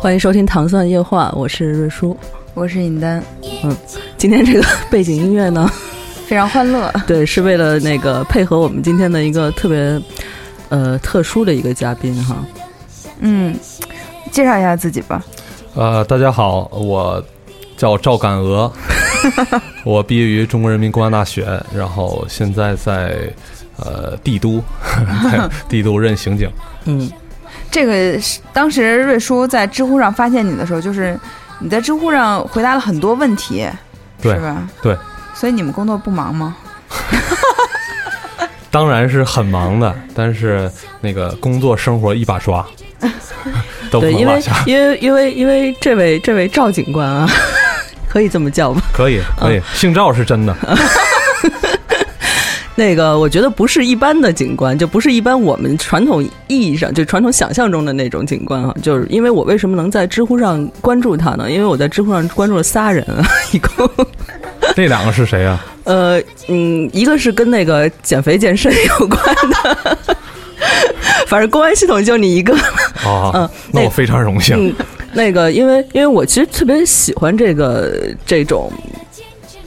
欢迎收听《糖蒜夜话》，我是瑞叔，我是尹丹。嗯，今天这个 背景音乐呢，非常欢乐。对，是为了那个配合我们今天的一个特别呃特殊的一个嘉宾哈。嗯，介绍一下自己吧。呃，大家好，我叫赵敢娥，我毕业于中国人民公安大学，然后现在在呃帝都，在帝都任刑警。嗯。这个当时瑞叔在知乎上发现你的时候，就是你在知乎上回答了很多问题，是吧？对。所以你们工作不忙吗？当然是很忙的，但是那个工作生活一把刷，都不能落下。因为因为因为这位这位赵警官啊，可以这么叫吗？可以可以，姓赵是真的。那个，我觉得不是一般的景观，就不是一般我们传统意义上就传统想象中的那种景观啊。就是因为我为什么能在知乎上关注他呢？因为我在知乎上关注了仨人，一共。那两个是谁啊？呃，嗯，一个是跟那个减肥健身有关的，反正公安系统就你一个。哦，嗯，那我非常荣幸。那个，因为因为我其实特别喜欢这个这种。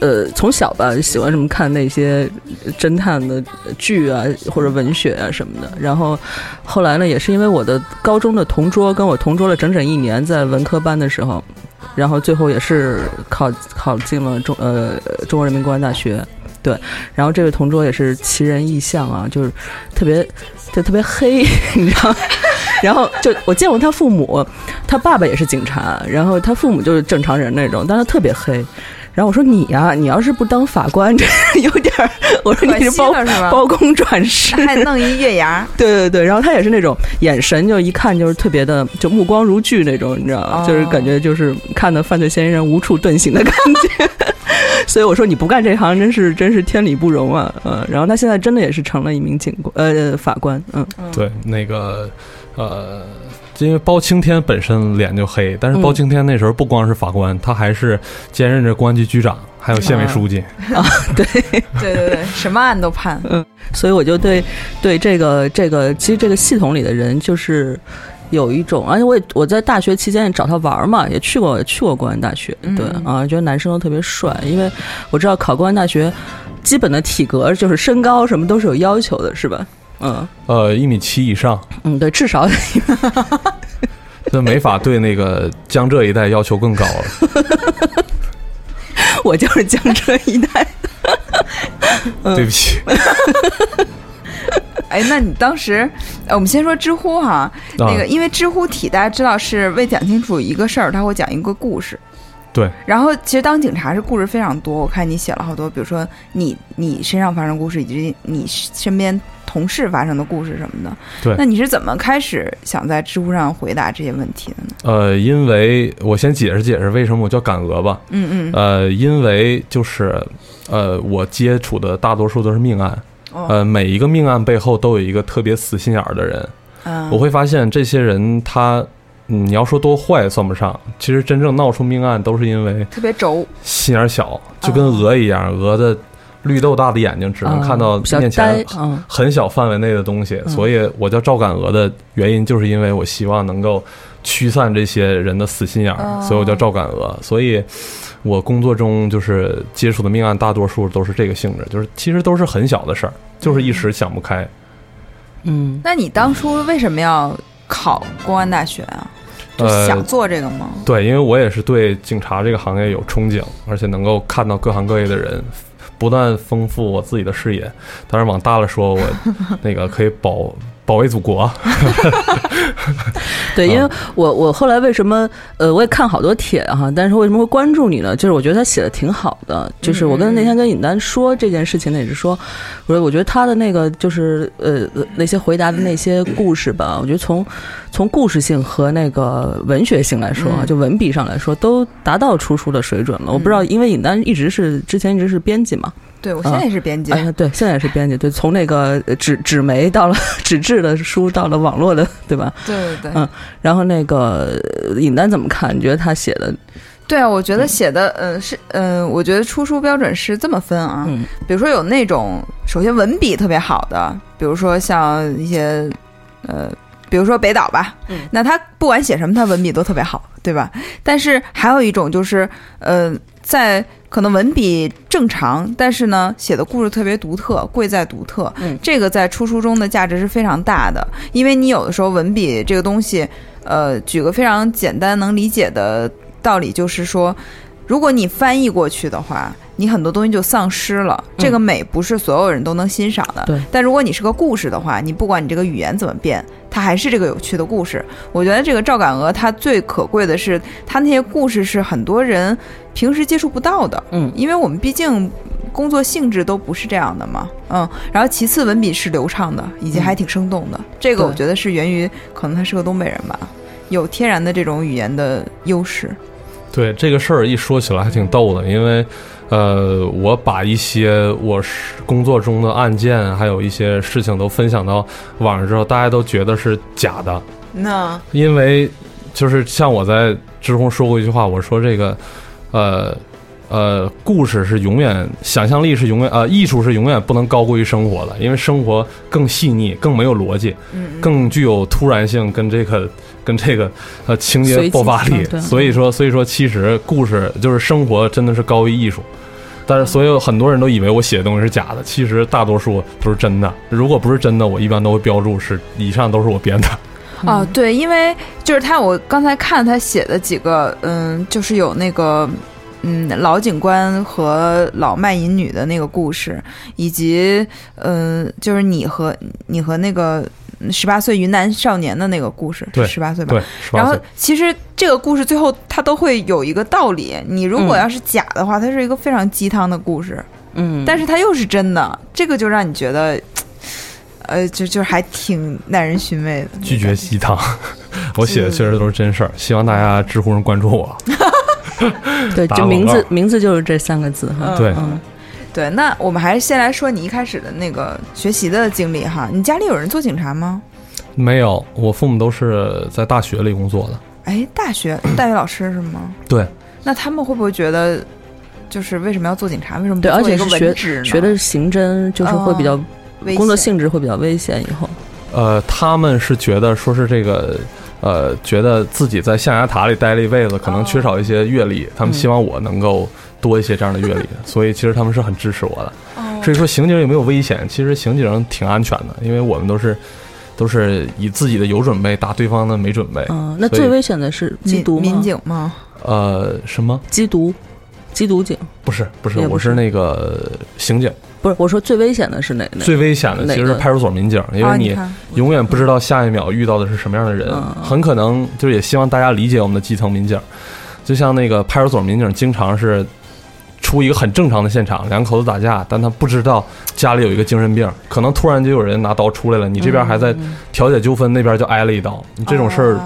呃，从小吧喜欢什么看那些侦探的剧啊，或者文学啊什么的。然后后来呢，也是因为我的高中的同桌跟我同桌了整整一年，在文科班的时候，然后最后也是考考进了中呃中国人民公安大学。对，然后这位同桌也是奇人异相啊，就是特别就特别黑，你知道。然后就我见过他父母，他爸爸也是警察，然后他父母就是正常人那种，但他特别黑。然后我说你呀，你要是不当法官，这 有点儿。我说你是包包公转世，还弄一月牙。对对对，然后他也是那种眼神，就一看就是特别的，就目光如炬那种，你知道吗？就是感觉就是看的犯罪嫌疑人无处遁形的感觉。所以我说你不干这行，真是真是天理不容啊！嗯，然后他现在真的也是成了一名警官，呃，法官。嗯，对，那个呃。因为包青天本身脸就黑，但是包青天那时候不光是法官，他还是兼任着公安局局长，还有县委书记 啊。对 对对对，什么案都判。嗯，所以我就对对这个这个，其实这个系统里的人就是有一种，而且我也我在大学期间也找他玩嘛，也去过去过公安大学。对啊，觉得男生都特别帅，因为我知道考公安大学基本的体格就是身高什么都是有要求的，是吧？嗯，呃，一米七以上。嗯，对，至少。那没法对那个江浙一带要求更高了。我就是江浙一带。对不起。哎，那你当时，我们先说知乎哈，那个因为知乎体大家知道是为讲清楚一个事儿，他会讲一个故事。对。然后其实当警察是故事非常多，我看你写了好多，比如说你你身上发生故事，以及你身边。同事发生的故事什么的，对，那你是怎么开始想在知乎上回答这些问题的呢？呃，因为我先解释解释为什么我叫赶鹅吧。嗯嗯。呃，因为就是，呃，我接触的大多数都是命案，呃，每一个命案背后都有一个特别死心眼儿的人。嗯。我会发现这些人他，你要说多坏算不上，其实真正闹出命案都是因为特别轴，心眼小，就跟鹅一样，鹅的。绿豆大的眼睛只能看到面前很小范围内的东西，所以我叫赵敢鹅的原因，就是因为我希望能够驱散这些人的死心眼儿，所以我叫赵敢鹅。所以，我工作中就是接触的命案，大多数都是这个性质，就是其实都是很小的事儿，就是一时想不开。嗯，那你当初为什么要考公安大学啊？就想做这个吗？对，因为我也是对警察这个行业有憧憬，而且能够看到各行各业的人。不断丰富我自己的视野，当然往大了说，我 那个可以保保卫祖国。对，因为我我后来为什么呃，我也看好多帖哈，但是为什么会关注你呢？就是我觉得他写的挺好的，就是我跟那天跟尹丹说这件事情呢，也是说，我说我觉得他的那个就是呃那些回答的那些故事吧，我觉得从从故事性和那个文学性来说，就文笔上来说，都达到出书的水准了。我不知道，因为尹丹一直是之前一直是编辑嘛。对，我现在也是编辑。对，现在也是编辑。对，从那个纸纸媒到了 纸质的书，到了网络的，对吧？对对对。嗯，然后那个尹丹怎么看？你觉得他写的？对啊，我觉得写的，呃，是，呃，我觉得出书标准是这么分啊。嗯。比如说有那种，首先文笔特别好的，比如说像一些，呃，比如说北岛吧。嗯。那他不管写什么，他文笔都特别好，对吧？但是还有一种就是，呃，在。可能文笔正常，但是呢，写的故事特别独特，贵在独特。嗯，这个在出书中的价值是非常大的，因为你有的时候文笔这个东西，呃，举个非常简单能理解的道理，就是说，如果你翻译过去的话。你很多东西就丧失了，这个美不是所有人都能欣赏的。对，但如果你是个故事的话，你不管你这个语言怎么变，它还是这个有趣的故事。我觉得这个赵敢鹅它最可贵的是，它那些故事是很多人平时接触不到的。嗯，因为我们毕竟工作性质都不是这样的嘛。嗯，然后其次文笔是流畅的，以及还挺生动的。这个我觉得是源于可能他是个东北人吧，有天然的这种语言的优势。对这个事儿一说起来还挺逗的，因为。呃，我把一些我是工作中的案件，还有一些事情都分享到网上之后，大家都觉得是假的。那因为就是像我在知乎说过一句话，我说这个，呃呃，故事是永远，想象力是永远，呃，艺术是永远不能高过于生活的，因为生活更细腻，更没有逻辑，更具有突然性，跟这个 跟这个呃情节爆发力。所以说，所以说，其实故事就是生活，真的是高于艺术。但是，所有很多人都以为我写的东西是假的，其实大多数都是真的。如果不是真的，我一般都会标注是以上都是我编的。哦，对，因为就是他，我刚才看他写的几个，嗯，就是有那个，嗯，老警官和老卖淫女的那个故事，以及，嗯，就是你和你和那个。十八岁云南少年的那个故事，对，十八岁吧。对然后其实这个故事最后它都会有一个道理。你如果要是假的话，它是一个非常鸡汤的故事。嗯，但是它又是真的，这个就让你觉得，呃，就就还挺耐人寻味的。拒绝鸡汤，我写的确实都是真事儿。希望大家知乎上关注我。对，就名字名字就是这三个字哈。对。嗯对，那我们还是先来说你一开始的那个学习的经历哈。你家里有人做警察吗？没有，我父母都是在大学里工作的。哎，大学大学老师是吗？对。那他们会不会觉得，就是为什么要做警察？为什么对？而且是学学的是刑侦，就是会比较工作性质会比较危险。以后，呃，他们是觉得说是这个，呃，觉得自己在象牙塔里待了一辈子，可能缺少一些阅历，他们希望我能够。多一些这样的阅历，所以其实他们是很支持我的。至于说刑警有没有危险，其实刑警挺安全的，因为我们都是都是以自己的有准备打对方的没准备。嗯，那最危险的是缉毒民警吗？呃，什么缉毒？缉毒警？不是，不是，我是那个刑警。不是，我说最危险的是哪？最危险的其实是派出所民警，因为你永远不知道下一秒遇到的是什么样的人，很可能就是也希望大家理解我们的基层民警，就像那个派出所民警经常是。出一个很正常的现场，两口子打架，但他不知道家里有一个精神病，可能突然就有人拿刀出来了，你这边还在调解纠纷，那边就挨了一刀，你这种事儿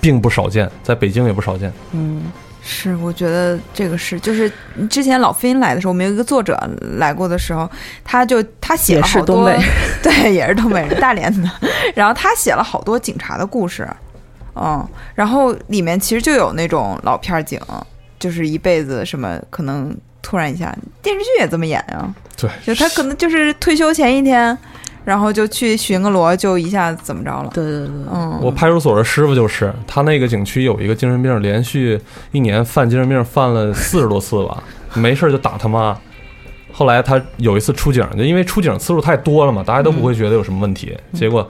并不少见，在北京也不少见。嗯，是，我觉得这个是，就是之前老飞来的时候，我们有一个作者来过的时候，他就他写了好多，对，也是东北人，大连的，然后他写了好多警察的故事，嗯，然后里面其实就有那种老片警，就是一辈子什么可能。突然一下，电视剧也这么演啊？对，就他可能就是退休前一天，然后就去巡个逻，就一下怎么着了？对对对，嗯。我派出所的师傅就是，他那个景区有一个精神病，连续一年犯精神病犯了四十多次吧，没事就打他妈。后来他有一次出警，就因为出警次数太多了嘛，大家都不会觉得有什么问题。结果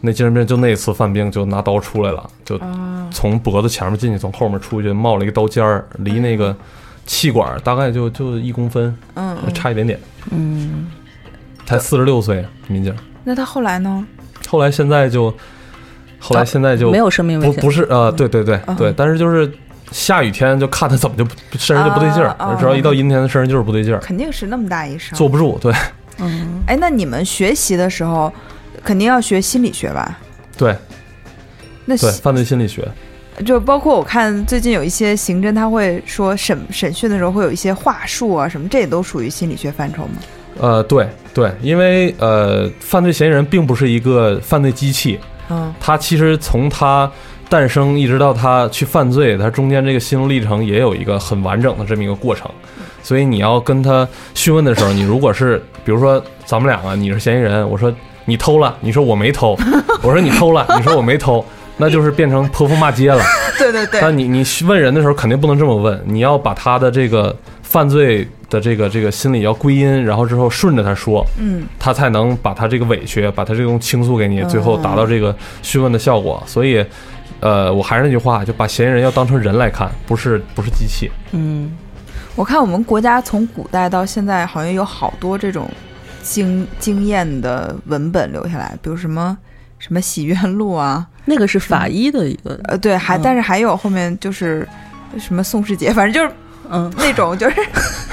那精神病就那次犯病就拿刀出来了，就从脖子前面进去，从后面出去，冒了一个刀尖儿，离那个。气管大概就就一公分，嗯，差一点点，嗯，才四十六岁，民警。那他后来呢？后来现在就，后来现在就没有生命危险，不不是呃，对对对对，但是就是下雨天就看他怎么就身上就不对劲儿，只要一到阴天，身上就是不对劲儿，肯定是那么大一声，坐不住，对，嗯，哎，那你们学习的时候肯定要学心理学吧？对，那对犯罪心理学。就包括我看最近有一些刑侦，他会说审审讯的时候会有一些话术啊什么，这也都属于心理学范畴吗？呃，对对，因为呃，犯罪嫌疑人并不是一个犯罪机器，嗯，他其实从他诞生一直到他去犯罪，他中间这个心路历程也有一个很完整的这么一个过程，所以你要跟他讯问的时候，你如果是比如说咱们两个你是嫌疑人，我说你偷了，你说我没偷，我说你偷了，你说我没偷。那就是变成泼妇骂街了。对对对。那你你问人的时候肯定不能这么问，你要把他的这个犯罪的这个这个心理要归因，然后之后顺着他说，嗯，他才能把他这个委屈，把他这种倾诉给你，最后达到这个询问的效果。所以，呃，我还是那句话，就把嫌疑人要当成人来看，不是不是机器。嗯，我看我们国家从古代到现在，好像有好多这种经经验的文本留下来，比如什么。什么洗冤录啊？那个是法医的一个呃，对，还但是还有后面就是什么宋世杰，反正就是嗯那种就是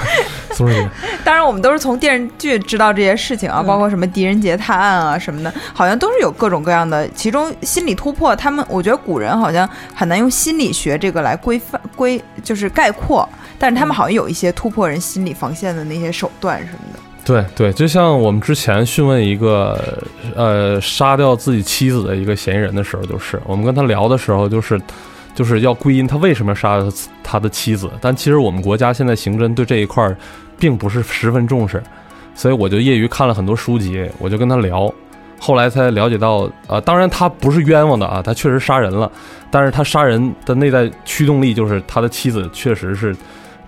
当然我们都是从电视剧知道这些事情啊，包括什么狄仁杰探案啊什么的，好像都是有各种各样的。其中心理突破，他们我觉得古人好像很难用心理学这个来规范规就是概括，但是他们好像有一些突破人心理防线的那些手段什么的。对对，就像我们之前讯问一个呃杀掉自己妻子的一个嫌疑人的时候，就是我们跟他聊的时候，就是就是要归因他为什么杀了他的妻子。但其实我们国家现在刑侦对这一块并不是十分重视，所以我就业余看了很多书籍，我就跟他聊，后来才了解到，呃，当然他不是冤枉的啊，他确实杀人了，但是他杀人的内在驱动力就是他的妻子确实是。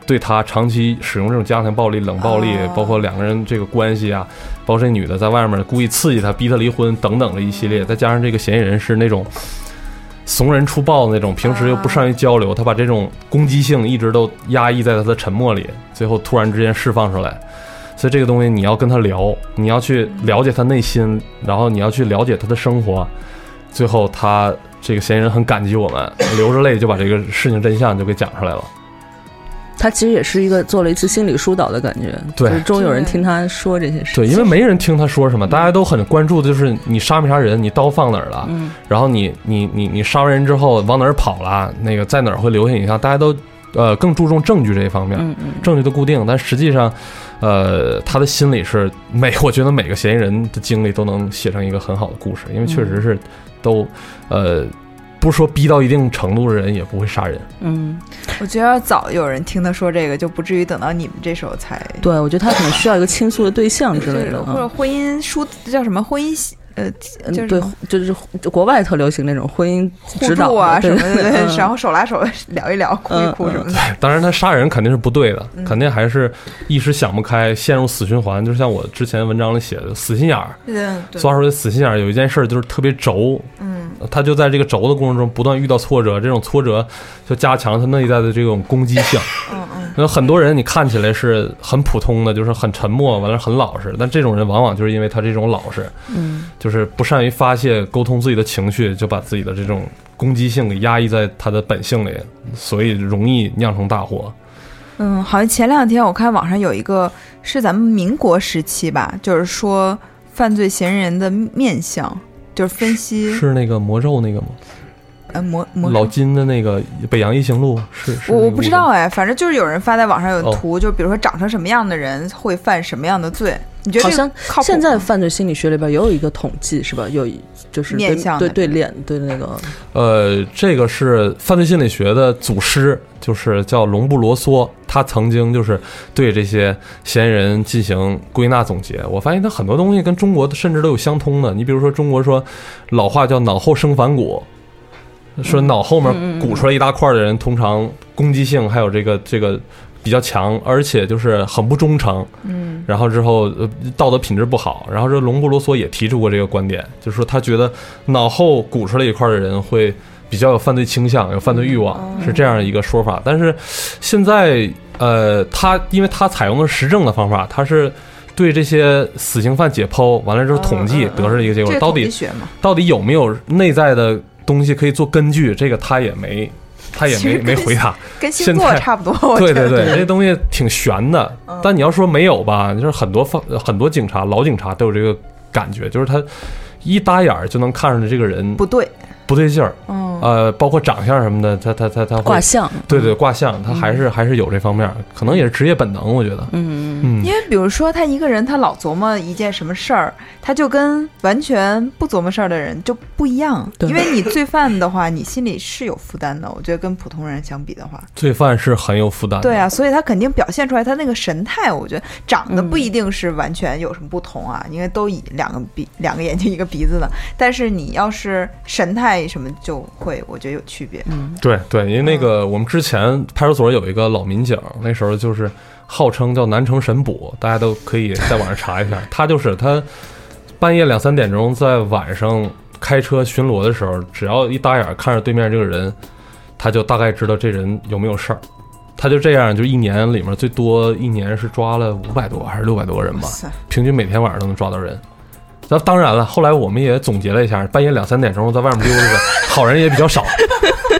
对他长期使用这种家庭暴力、冷暴力，包括两个人这个关系啊，包括这女的在外面故意刺激他、逼他离婚等等的一系列，再加上这个嫌疑人是那种怂人出豹的那种，平时又不善于交流，他把这种攻击性一直都压抑在他的沉默里，最后突然之间释放出来，所以这个东西你要跟他聊，你要去了解他内心，然后你要去了解他的生活，最后他这个嫌疑人很感激我们，流着泪就把这个事情真相就给讲出来了。他其实也是一个做了一次心理疏导的感觉，对，终于有人听他说这些事。对，因为没人听他说什么，大家都很关注的就是你杀没杀人，你刀放哪儿了，然后你你你你杀完人之后往哪儿跑了，那个在哪儿会留下影像，大家都呃更注重证据这一方面，嗯嗯证据的固定。但实际上，呃，他的心理是每 我觉得每个嫌疑人的经历都能写成一个很好的故事，因为确实是都呃。不是说逼到一定程度的人也不会杀人。嗯，我觉得早有人听他说这个，就不至于等到你们这时候才。对，我觉得他可能需要一个倾诉的对象之类的，或者婚姻书叫什么婚姻。呃，就是对，就是国外特流行那种婚姻指导啊什么的，然后手拉手聊一聊，哭一哭什么的。当然，他杀人肯定是不对的，肯定还是一时想不开，陷入死循环。就像我之前文章里写的，死心眼儿。对，抓出来死心眼儿，有一件事就是特别轴。嗯，他就在这个轴的过程中不断遇到挫折，这种挫折就加强他内在的这种攻击性。嗯嗯。那很多人你看起来是很普通的，就是很沉默，完了很老实，但这种人往往就是因为他这种老实。嗯。就是不善于发泄、沟通自己的情绪，就把自己的这种攻击性给压抑在他的本性里，所以容易酿成大祸。嗯，好像前两天我看网上有一个是咱们民国时期吧，就是说犯罪嫌疑人的面相，就是分析是那个魔咒那个吗？呃，魔魔老金的那个《北洋异行录》是我我不知道哎，反正就是有人发在网上有图，就比如说长成什么样的人会犯什么样的罪。你觉得好像现在犯罪心理学里边也有一个统计是吧？有就是面向对对脸对那个呃，这个是犯罪心理学的祖师，就是叫隆布罗梭，他曾经就是对这些嫌疑人进行归纳总结。我发现他很多东西跟中国甚至都有相通的。你比如说中国说老话叫脑后生反骨，说脑后面鼓出来一大块的人，通常攻击性还有这个这个。比较强，而且就是很不忠诚，嗯，然后之后呃道德品质不好，然后这龙布罗索也提出过这个观点，就是说他觉得脑后鼓出来一块的人会比较有犯罪倾向，有犯罪欲望，是这样一个说法。但是现在呃，他因为他采用的实证的方法，他是对这些死刑犯解剖，完了之后统计得出一个结果，到底到底有没有内在的东西可以做根据？这个他也没。他也没没回答，跟星座差不多。对对对，这东西挺悬的。但你要说没有吧，就是很多方很多警察老警察都有这个感觉，就是他一搭眼儿就能看出来这个人不对。不对劲儿，呃，包括长相什么的，他他他他卦象，对对卦象，他还是还是有这方面，可能也是职业本能，我觉得，嗯嗯，因为比如说他一个人，他老琢磨一件什么事儿，他就跟完全不琢磨事儿的人就不一样，因为你罪犯的话，你心里是有负担的，我觉得跟普通人相比的话，罪犯是很有负担，对啊，所以他肯定表现出来他那个神态，我觉得长得不一定是完全有什么不同啊，因为都以两个鼻两个眼睛一个鼻子的，但是你要是神态什么就。会，我觉得有区别。嗯，对对，因为那个我们之前派出所有一个老民警，那时候就是号称叫南城神捕，大家都可以在网上查一下。他就是他半夜两三点钟在晚上开车巡逻的时候，只要一打眼看着对面这个人，他就大概知道这人有没有事儿。他就这样，就一年里面最多一年是抓了五百多还是六百多个人吧，平均每天晚上都能抓到人。那当然了，后来我们也总结了一下，半夜两三点钟在外面溜达的好人也比较少，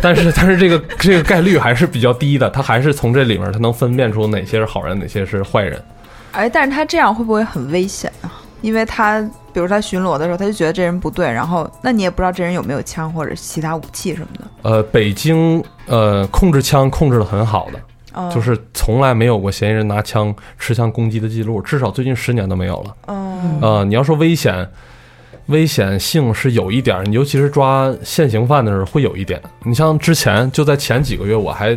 但是但是这个这个概率还是比较低的，他还是从这里面他能分辨出哪些是好人，哪些是坏人。哎，但是他这样会不会很危险啊？因为他比如他巡逻的时候，他就觉得这人不对，然后那你也不知道这人有没有枪或者其他武器什么的。呃，北京呃控制枪控制的很好的。就是从来没有过嫌疑人拿枪持枪攻击的记录，至少最近十年都没有了。嗯，呃，你要说危险，危险性是有一点，你尤其是抓现行犯的时候会有一点。你像之前就在前几个月，我还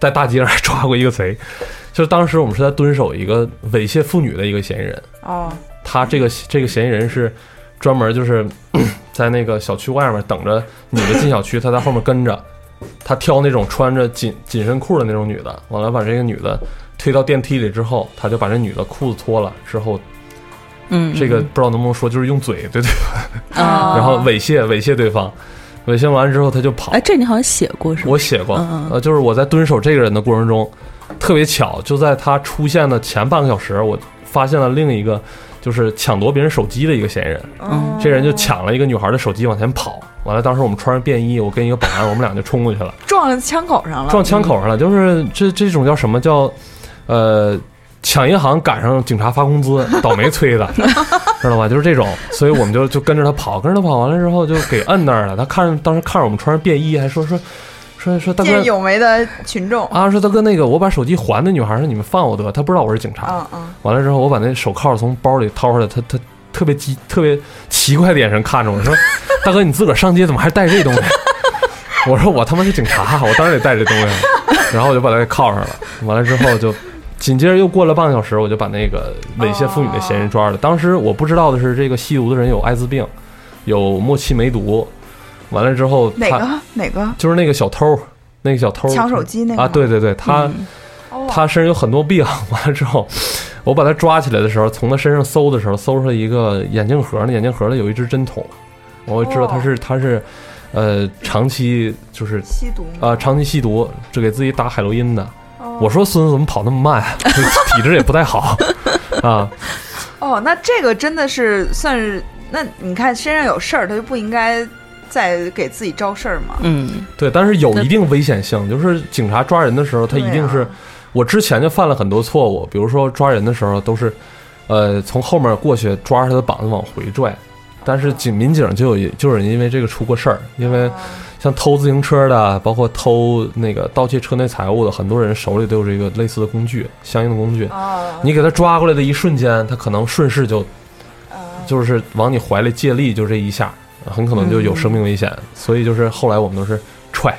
在大街上还抓过一个贼，就是当时我们是在蹲守一个猥亵妇女的一个嫌疑人。哦，他这个这个嫌疑人是专门就是 在那个小区外面等着女的进小区，他在后面跟着。他挑那种穿着紧紧身裤的那种女的，完了把这个女的推到电梯里之后，他就把这女的裤子脱了之后，嗯，这个不知道能不能说，就是用嘴对对吧？然后猥亵猥亵对方，猥亵完之后他就跑。哎，这你好像写过是吗？我写过，呃，就是我在蹲守这个人的过程中，特别巧，就在他出现的前半个小时，我发现了另一个。就是抢夺别人手机的一个嫌疑人，嗯这人就抢了一个女孩的手机往前跑，完了，当时我们穿着便衣，我跟一个保安，我们俩就冲过去了，撞了枪口上了，撞枪口上了，就是这这种叫什么叫，呃，抢银行赶上警察发工资，倒霉催的，知道吧？就是这种，所以我们就就跟着他跑，跟着他跑完了之后就给摁那儿了，他看当时看着我们穿着便衣，还说说。说说大哥，有为的群众啊，说大哥，那个我把手机还那女孩，说你们放我得，他不知道我是警察。嗯嗯。完了之后，我把那手铐从包里掏出来，他他特别奇特别奇怪的眼神看着我说：“ 大哥，你自个儿上街怎么还带这东西？” 我说：“我他妈是警察，我当然得带这东西。”然后我就把他给铐上了。完了之后，就紧接着又过了半个小时，我就把那个猥亵妇女的嫌疑人抓了。当时我不知道的是，这个吸毒的人有艾滋病，有末期梅毒。完了之后，哪个哪个？就是那个小偷。那个小偷抢手机那个啊，对对对，他他身上有很多病。完了之后，我把他抓起来的时候，从他身上搜的时候，搜出来一个眼镜盒，那眼镜盒里有一支针筒，我知道他是他是呃长期就是吸毒啊，长期吸毒，就给自己打海洛因的。我说孙子怎么跑那么慢，体质也不太好啊。哦，那这个真的是算是那你看身上有事儿，他就不应该。再给自己招事儿嘛？嗯，对，但是有一定危险性，就是警察抓人的时候，他一定是我之前就犯了很多错误，比如说抓人的时候都是，呃，从后面过去抓着他的膀子往回拽，但是警民警就有就有人因为这个出过事儿，因为像偷自行车的，包括偷那个盗窃车内财物的，很多人手里都有这个类似的工具，相应的工具，你给他抓过来的一瞬间，他可能顺势就，就是往你怀里借力，就这一下。很可能就有生命危险，所以就是后来我们都是踹，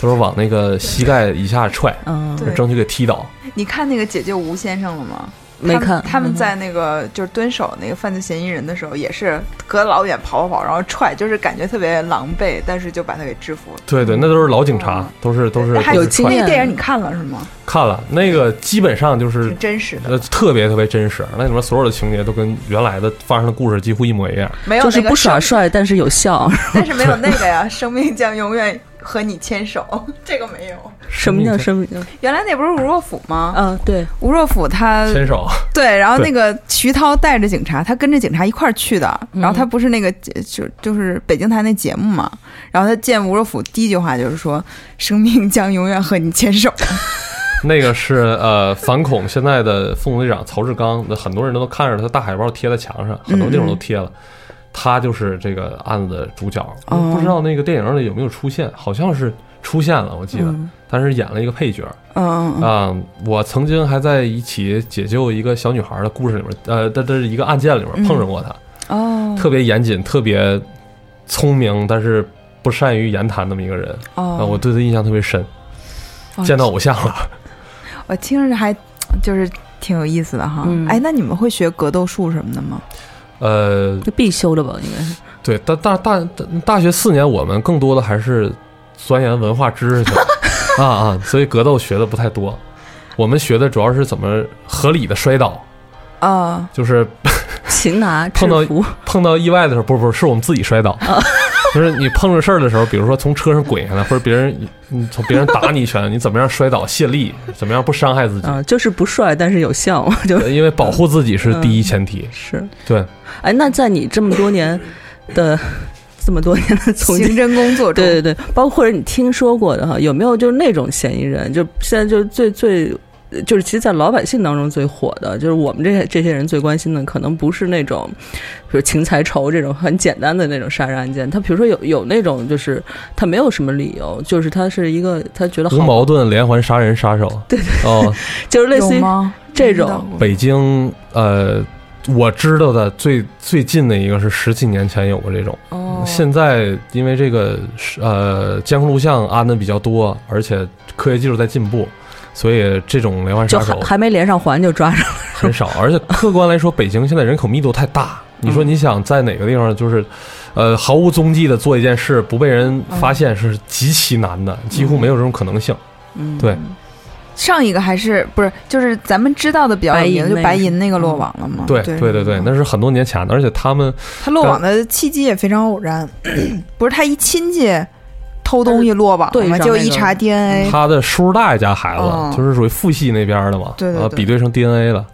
都是往那个膝盖以下踹，嗯，争取给踢倒。你看那个解救吴先生了吗？没看，他们在那个就是蹲守那个犯罪嫌疑人的时候，也是隔老远跑跑跑，然后踹，就是感觉特别狼狈，但是就把他给制服了。对对，那都是老警察，都是都是有。那个电影你看了是吗？看了，那个基本上就是真实的，呃，特别特别真实。那里面所有的情节都跟原来的发生的故事几乎一模一样。没有，就是不耍帅，但是有效。但是没有 那个呀，生命将永远和你牵手，这个没有。什么叫生命？原来那不是吴若甫吗？嗯，对，吴若甫他牵手。对，然后那个徐涛带着警察，他跟着警察一块儿去的。然后他不是那个就就是北京台那节目嘛。然后他见吴若甫第一句话就是说：“生命将永远和你牵手。”那个是呃反恐现在的副总队长曹志刚，那很多人都看着他大海报贴在墙上，很多地方都贴了。他就是这个案子的主角，不知道那个电影里有没有出现，好像是出现了，我记得，但是演了一个配角。嗯啊，我曾经还在一起解救一个小女孩的故事里面，呃，这是一个案件里面碰上过他。哦，特别严谨，特别聪明，但是不善于言谈那么一个人。哦，我对他印象特别深，见到偶像了。我听着还就是挺有意思的哈。哎，那你们会学格斗术什么的吗？呃，这必修的吧，应该是。对，大大大大学四年，我们更多的还是钻研文化知识去 啊啊，所以格斗学的不太多。我们学的主要是怎么合理的摔倒啊，就是擒拿碰到碰到意外的时候，不是不是，是我们自己摔倒。就是你碰着事儿的时候，比如说从车上滚下来，或者别人你从别人打你一拳，你怎么样摔倒卸力，怎么样不伤害自己？啊，就是不帅，但是有效，就因为保护自己是第一前提。是对。哎，那在你这么多年的这么多年的从刑侦工作中，对对对，包括或者你听说过的哈，有没有就是那种嫌疑人？就现在就最最。就是其实，在老百姓当中最火的，就是我们这些这些人最关心的，可能不是那种，比如情财仇这种很简单的那种杀人案件。他比如说有有那种，就是他没有什么理由，就是他是一个他觉得无矛盾连环杀人杀手。对对哦，就是类似于这种。北京呃，我知道的最最近的一个是十几年前有过这种。哦。现在因为这个呃监控录像安的比较多，而且科学技术在进步。所以这种连环杀手还没连上环就抓上了，很少。而且客观来说，北京现在人口密度太大。你说你想在哪个地方就是，呃，毫无踪迹的做一件事不被人发现是极其难的，几乎没有这种可能性。嗯，对。上一个还是不是就是咱们知道的比较有名，就白银那个落网了吗？对对对对，那是很多年前的，而且他们他落网的契机也非常偶然，不是他一亲戚。偷东西落网嘛，就一查 DNA，他的叔叔大爷家孩子就是属于父系那边的嘛，对对，比对成 DNA 了。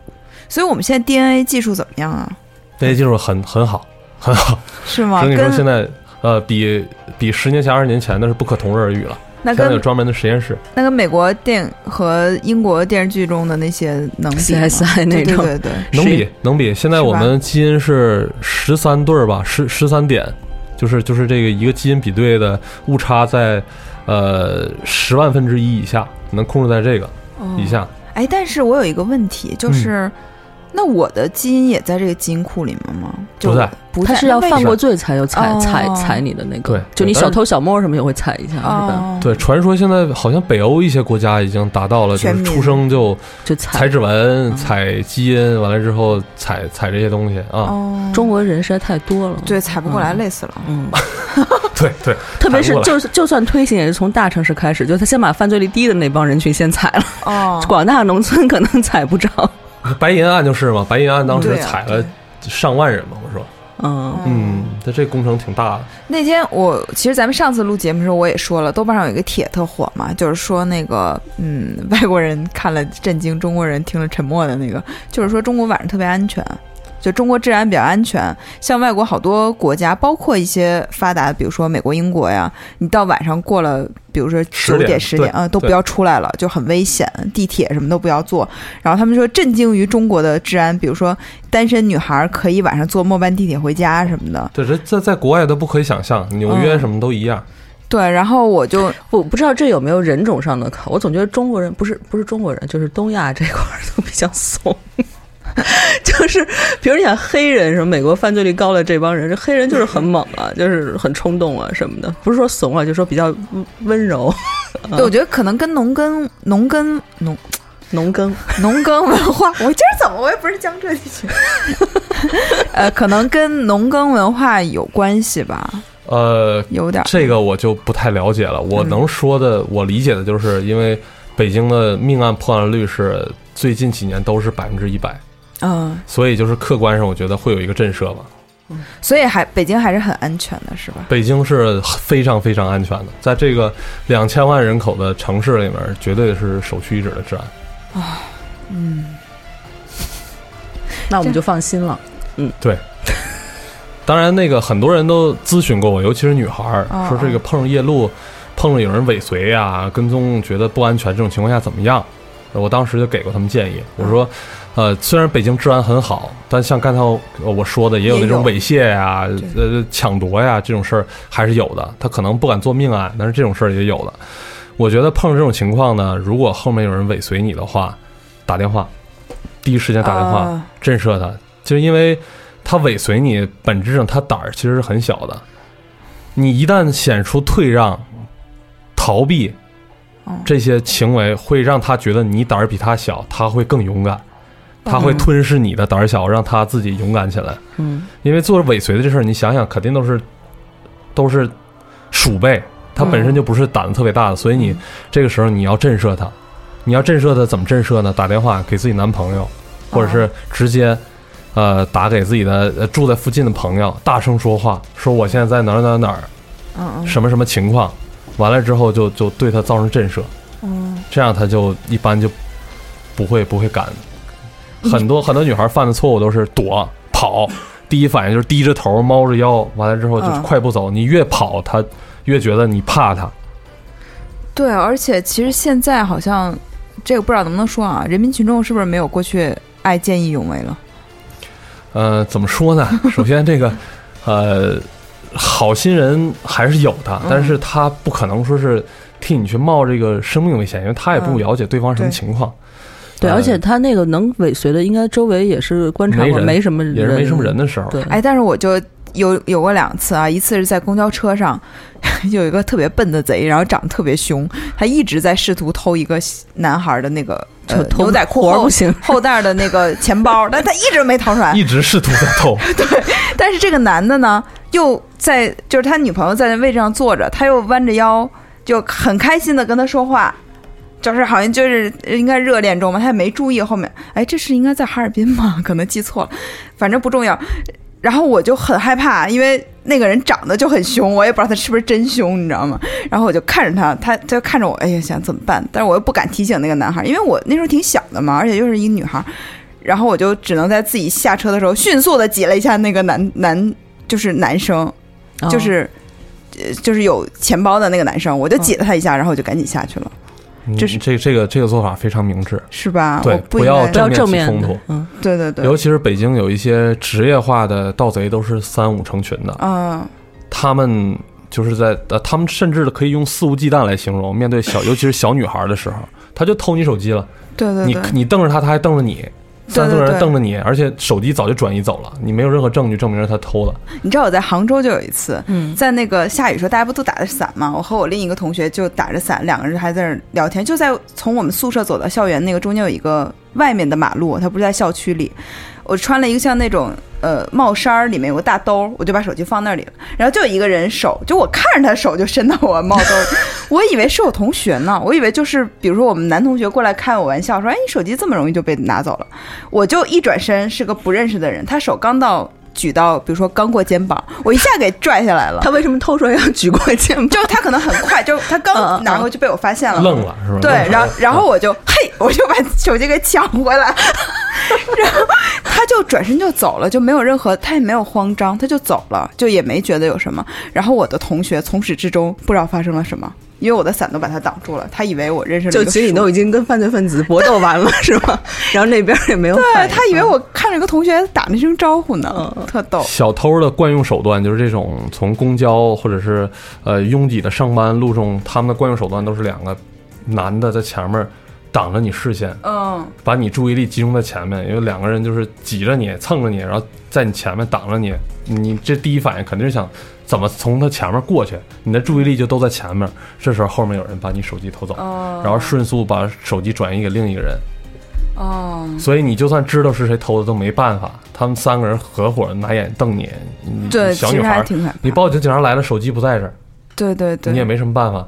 所以我们现在 DNA 技术怎么样啊？DNA 技术很很好，很好，是吗？所以你说现在呃，比比十年前、二十年前那是不可同日而语了。那跟有专门的实验室，那跟美国电影和英国电视剧中的那些能比 CSI 那种，对对对，能比能比。现在我们基因是十三对儿吧，十十三点。就是就是这个一个基因比对的误差在，呃十万分之一以下，能控制在这个以下。哎，但是我有一个问题，就是。那我的基因也在这个基因库里面吗？不在，不他是要犯过罪才有踩踩踩你的那个。对，就你小偷小摸什么也会踩一下，是吧？对，传说现在好像北欧一些国家已经达到了，就是出生就就踩指纹、踩基因，完了之后踩踩这些东西啊。中国人实在太多了，对，踩不过来，累死了。嗯，对 对，特别是就是就算推行，也是从大城市开始，就他先把犯罪率低的那帮人群先踩了。哦，广大农村可能踩不着。白银案就是嘛，白银案当时踩了上万人嘛，我说，嗯嗯，他这工程挺大的。那天我其实咱们上次录节目的时候我也说了，豆瓣上有一个帖特火嘛，就是说那个嗯，外国人看了震惊，中国人听了沉默的那个，就是说中国晚上特别安全。就中国治安比较安全，像外国好多国家，包括一些发达，比如说美国、英国呀，你到晚上过了，比如说九点、十点，啊，都不要出来了，就很危险，地铁什么都不要坐。然后他们说震惊于中国的治安，比如说单身女孩可以晚上坐末班地铁回家什么的。对，这在在国外都不可以想象，纽约什么都一样。对，然后我就我不知道这有没有人种上的考，我总觉得中国人不是不是中国人，就是东亚这块都比较怂。就是，比如你想黑人什么，美国犯罪率高的这帮人，这黑人就是很猛啊，就是很冲动啊什么的，不是说怂啊，就说比较温柔。对，我觉得可能跟农耕、农耕、农农耕、农耕文化，我今儿怎么我也不是江浙地区，呃，可能跟农耕文化有关系吧。呃，有点这个我就不太了解了。我能说的，我理解的就是因为北京的命案破案率是最近几年都是百分之一百。嗯，所以就是客观上，我觉得会有一个震慑吧。所以还北京还是很安全的，是吧？北京是非常非常安全的，在这个两千万人口的城市里面，绝对是首屈一指的治安。啊，嗯，那我们就放心了。嗯，对。当然，那个很多人都咨询过我，尤其是女孩儿，说这个碰上夜路，碰上有人尾随呀、跟踪，觉得不安全，这种情况下怎么样？我当时就给过他们建议，我说，呃，虽然北京治安很好，但像刚才我说的，也有那种猥亵呀、呃抢夺呀这种事儿还是有的。他可能不敢做命案，但是这种事儿也有的。我觉得碰上这种情况呢，如果后面有人尾随你的话，打电话，第一时间打电话震慑他，就是因为。他尾随你，本质上他胆儿其实是很小的。你一旦显出退让、逃避，这些行为会让他觉得你胆儿比他小，他会更勇敢，他会吞噬你的胆儿小，让他自己勇敢起来。嗯，因为做尾随的这事儿，你想想，肯定都是都是鼠辈，他本身就不是胆子特别大的，所以你这个时候你要震慑他，你要震慑他，怎么震慑呢？打电话给自己男朋友，或者是直接。呃，打给自己的住在附近的朋友，大声说话，说我现在在哪儿哪儿哪儿，嗯。什么什么情况，完了之后就就对他造成震慑，嗯，这样他就一般就不会不会敢。很多很多女孩犯的错误都是躲跑，第一反应就是低着头猫着腰，完了之后就快步走。你越跑，他越觉得你怕他。对，而且其实现在好像这个不知道能不能说啊，人民群众是不是没有过去爱见义勇为了？呃，怎么说呢？首先，这个，呃，好心人还是有的，但是他不可能说是替你去冒这个生命危险，因为他也不了解对方什么情况。对，而且他那个能尾随的，应该周围也是观察过没什么，也是没什么人的时候。对，哎，但是我就有有过两次啊，一次是在公交车上，有一个特别笨的贼，然后长得特别凶，他一直在试图偷一个男孩的那个。呃，牛仔裤后后袋的那个钱包，但他一直没掏出来，一直试图在偷。对，但是这个男的呢，又在就是他女朋友在那位置上坐着，他又弯着腰，就很开心的跟他说话，就是好像就是应该热恋中嘛，他也没注意后面，哎，这是应该在哈尔滨吗？可能记错了，反正不重要。然后我就很害怕，因为那个人长得就很凶，我也不知道他是不是真凶，你知道吗？然后我就看着他，他他就看着我，哎呀，想怎么办？但是我又不敢提醒那个男孩，因为我那时候挺小的嘛，而且又是一个女孩。然后我就只能在自己下车的时候，迅速的挤了一下那个男男，就是男生，就是就是有钱包的那个男生，我就挤了他一下，然后我就赶紧下去了。这是这这个这个做法非常明智，是吧？对，不要正面起冲突。嗯，对对对。尤其是北京有一些职业化的盗贼，都是三五成群的。嗯，他们就是在呃，他们甚至可以用肆无忌惮来形容。面对小，尤其是小女孩的时候，他就偷你手机了。对对，你你瞪着他，他还瞪着你。三个人瞪着你，而且手机早就转移走了，你没有任何证据证明是他偷的。你知道我在杭州就有一次，在那个下雨时候，大家不都打着伞吗？我和我另一个同学就打着伞，两个人还在那聊天。就在从我们宿舍走到校园那个中间有一个外面的马路，它不是在校区里。我穿了一个像那种呃帽衫儿，里面有个大兜，我就把手机放那里了。然后就有一个人手，就我看着他手就伸到我帽兜，我以为是我同学呢，我以为就是比如说我们男同学过来开我玩笑，说哎你手机这么容易就被拿走了，我就一转身是个不认识的人，他手刚到。举到，比如说刚过肩膀，我一下给拽下来了。他为什么偷说要举过肩膀？就他可能很快，就他刚拿过就被我发现了，愣了是吧？对，然后然后我就嘿，我就把手机给抢回来，然后他就转身就走了，就没有任何，他也没有慌张，他就走了，就也没觉得有什么。然后我的同学从始至终不知道发生了什么。因为我的伞都把他挡住了，他以为我认识了。就其实你都已经跟犯罪分子搏斗完了，是吧？然后那边也没有。对他以为我看着个同学打了一声招呼呢，特逗。小偷的惯用手段就是这种，从公交或者是呃拥挤的上班路中，他们的惯用手段都是两个男的在前面挡着你视线，嗯，把你注意力集中在前面，因为两个人就是挤着你蹭着你，然后在你前面挡着你，你这第一反应肯定是想。怎么从他前面过去？你的注意力就都在前面。这时候后面有人把你手机偷走，然后迅速把手机转移给另一个人。哦，所以你就算知道是谁偷的都没办法。他们三个人合伙拿眼瞪你，对，小女孩，你报警，警察来了，手机不在这儿。对对对，你也没什么办法。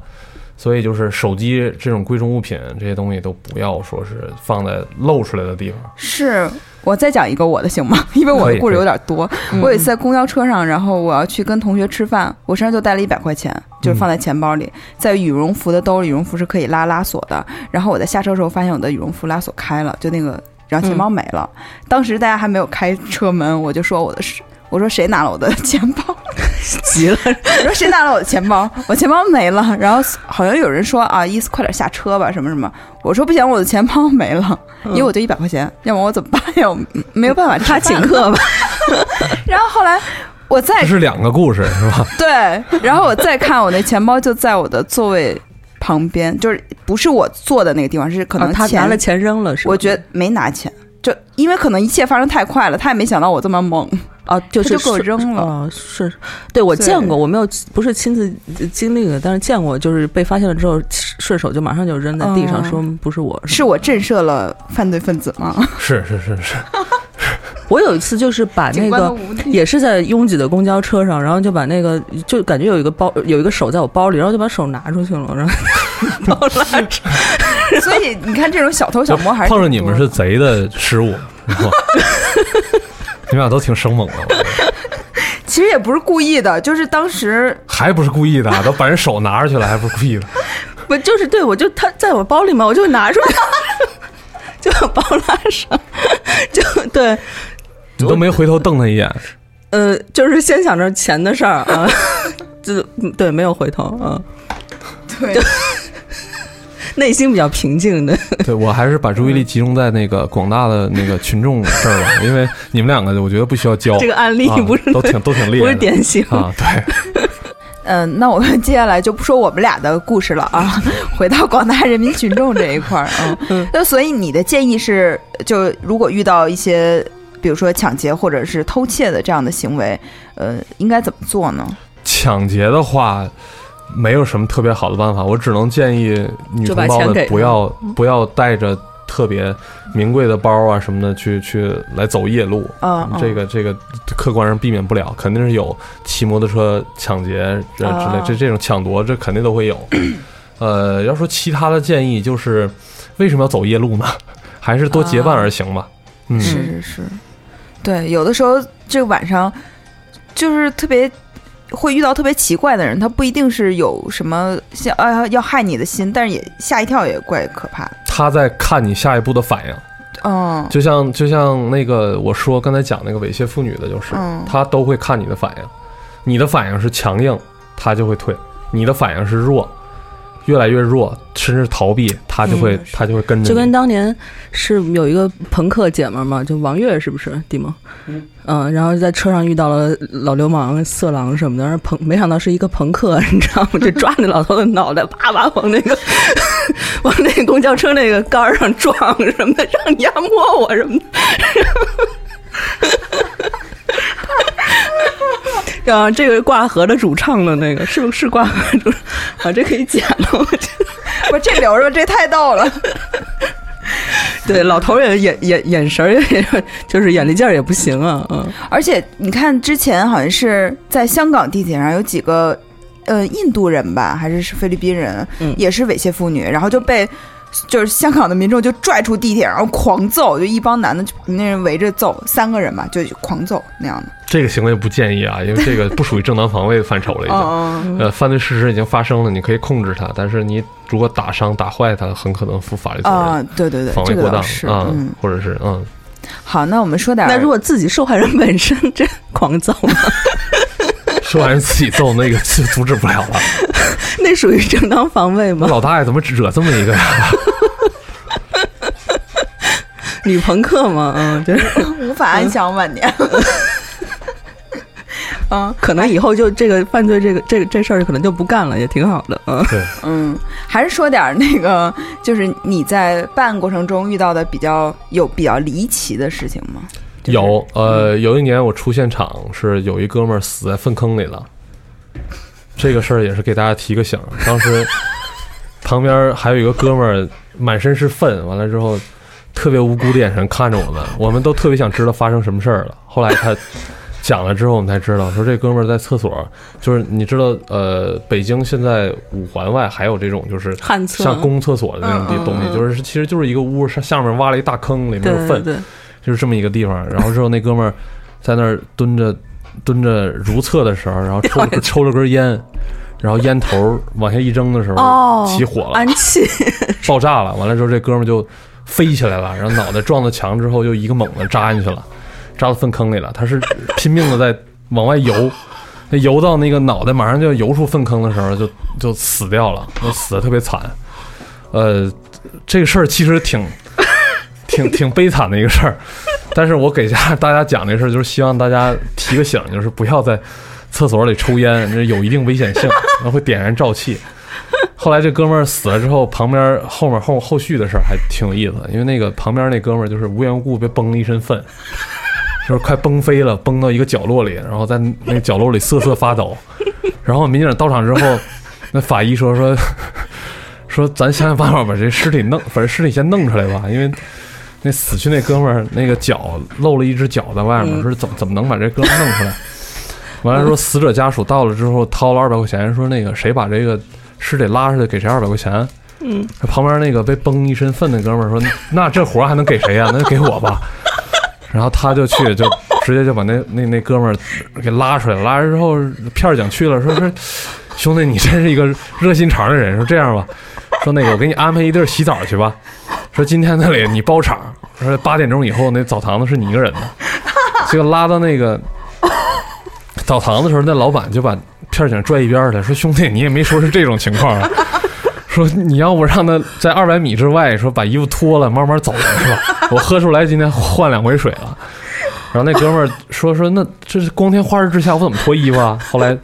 所以就是手机这种贵重物品这些东西都不要说是放在露出来的地方。是我再讲一个我的行吗？因为我的故事有点多。我有一次在公交车上，然后我要去跟同学吃饭，我身上就带了一百块钱，就是放在钱包里，在羽绒服的兜里，羽绒服是可以拉拉锁的。然后我在下车的时候发现我的羽绒服拉锁开了，就那个然后钱包没了。当时大家还没有开车门，我就说我的是。我说谁拿了我的钱包？急了。我 说谁拿了我的钱包？我钱包没了。然后好像有人说啊，意思快点下车吧，什么什么。我说不行，我的钱包没了，因为我就一百块钱，要么我怎么办呀？没有办法，他请客吧。然后后来我再这是两个故事是吧？对。然后我再看我那钱包就在我的座位旁边，就是不是我坐的那个地方，是可能他拿了钱扔了，是我觉得没拿钱，就因为可能一切发生太快了，他也没想到我这么猛。啊，就是给我扔了。啊，是，对我见过，我没有不是亲自经历的，但是见过，就是被发现了之后，顺手就马上就扔在地上，说不是我，是我震慑了犯罪分子吗？是是是是，我有一次就是把那个也是在拥挤的公交车上，然后就把那个就感觉有一个包有一个手在我包里，然后就把手拿出去了，然后 把我拉着。所以你看，这种小偷小摸还是碰上你们是贼的失误。你们俩都挺生猛的，其实也不是故意的，就是当时还不是故意的，都把人手拿出去了，还不是故意的？不就是对我就他在我包里嘛，我就拿出来，就把包拉上，就对，你都没回头瞪他一眼？呃，就是先想着钱的事儿啊，就对，没有回头啊，对。内心比较平静的，对我还是把注意力集中在那个广大的那个群众这儿吧，因为你们两个，我觉得不需要教这个案例，不是都挺都挺厉害，不是典型啊。对，嗯，那我们接下来就不说我们俩的故事了啊，回到广大人民群众这一块儿啊。那所以你的建议是，就如果遇到一些，比如说抢劫或者是偷窃的这样的行为，呃，应该怎么做呢？抢劫的话。没有什么特别好的办法，我只能建议女同胞们不要不要带着特别名贵的包啊什么的去去来走夜路。啊，这个这个客观上避免不了，肯定是有骑摩托车抢劫之类，这这种抢夺这肯定都会有。呃，要说其他的建议，就是为什么要走夜路呢？还是多结伴而行吧。嗯，是是是，对，有的时候这个晚上就是特别。会遇到特别奇怪的人，他不一定是有什么像啊要害你的心，但是也吓一跳也怪可怕。他在看你下一步的反应，嗯，就像就像那个我说刚才讲那个猥亵妇女的，就是他都会看你的反应，你的反应是强硬，他就会退；你的反应是弱。越来越弱，甚至逃避，他就会他就会跟着。就跟当年是有一个朋克姐们嘛，就王月是不是？迪蒙，嗯，然后在车上遇到了老流氓、色狼什么的，然后朋没想到是一个朋克，你知道吗？就抓那老头的脑袋，啪啪往那个 往那个公交车那个杆上撞什么的，让你压摸我什么的。啊，这个挂盒的主唱的那个是不是挂盒主？啊，这可以剪了，我觉得，我这留着，这太逗了。对，老头也眼眼眼神也，就是眼力劲儿也不行啊，嗯。而且你看，之前好像是在香港地铁上有几个，呃，印度人吧，还是是菲律宾人，也是猥亵妇女，然后就被。就是香港的民众就拽出地铁，然后狂揍，就一帮男的就那人围着揍，三个人嘛，就狂揍那样的。这个行为不建议啊，因为这个不属于正当防卫范畴 了，已经。呃，犯罪事实已经发生了，你可以控制他，但是你如果打伤、打坏他，很可能负法律责任。啊，对对对，防卫过当啊，或者是嗯。好，那我们说点。那如果自己受害人本身这狂揍吗？受害人自己揍那个就阻止不了了。那属于正当防卫吗？老大爷怎么惹这么一个呀？女朋克嘛？嗯，就是，无法安享晚年。嗯，可能以后就这个犯罪，这个这个这事儿可能就不干了，也挺好的。嗯，对，嗯，还是说点那个，就是你在办案过程中遇到的比较有比较离奇的事情吗？有，呃，有一年我出现场是有一哥们儿死在粪坑里了。这个事儿也是给大家提个醒，当时 旁边还有一个哥们儿满身是粪，完了之后特别无辜的眼神看着我们，我们都特别想知道发生什么事儿了。后来他讲了之后，我们才知道，说这哥们儿在厕所，就是你知道，呃，北京现在五环外还有这种就是像公厕所的那种地东西，就是其实就是一个屋上，下面挖了一大坑，里面有粪，就是这么一个地方。然后之后那哥们儿在那儿蹲着蹲着如厕的时候，然后抽抽了根烟，然后烟头往下一扔的时候起火了，氨气 爆炸了。完了之后这哥们就飞起来了，然后脑袋撞到墙之后又一个猛子扎进去了。扎到粪坑里了，他是拼命的在往外游，游到那个脑袋马上就要游出粪坑的时候，就就死掉了，就死的特别惨。呃，这个事儿其实挺挺 挺悲惨的一个事儿，但是我给家大家讲这事儿，就是希望大家提个醒，就是不要在厕所里抽烟，这有一定危险性，会点燃沼气。后来这哥们儿死了之后，旁边后面后后续的事儿还挺有意思，因为那个旁边那哥们儿就是无缘无故被崩了一身粪。就是快崩飞了，崩到一个角落里，然后在那个角落里瑟瑟发抖。然后民警到场之后，那法医说说说咱想想办法把这尸体弄，把这尸体先弄出来吧。因为那死去那哥们儿那个脚露了一只脚在外面，说怎么怎么能把这哥们弄出来？完了说死者家属到了之后掏了二百块钱，说那个谁把这个尸体拉出来给谁二百块钱。嗯，旁边那个被崩一身粪的哥们儿说那这活还能给谁呀？那就给我吧。然后他就去，就直接就把那那那哥们儿给拉出来了。拉出来之后，片儿警去了，说说兄弟，你真是一个热心肠的人。说这样吧，说那个我给你安排一地儿洗澡去吧。说今天那里你包场，说八点钟以后那澡堂子是你一个人的。结果拉到那个澡堂子的时候，那老板就把片儿警拽一边去了，说兄弟，你也没说是这种情况啊。说你要不让他在二百米之外，说把衣服脱了，慢慢走是吧？我喝出来今天换两回水了。然后那哥们儿说说那这是光天化日之下，我怎么脱衣服啊？后来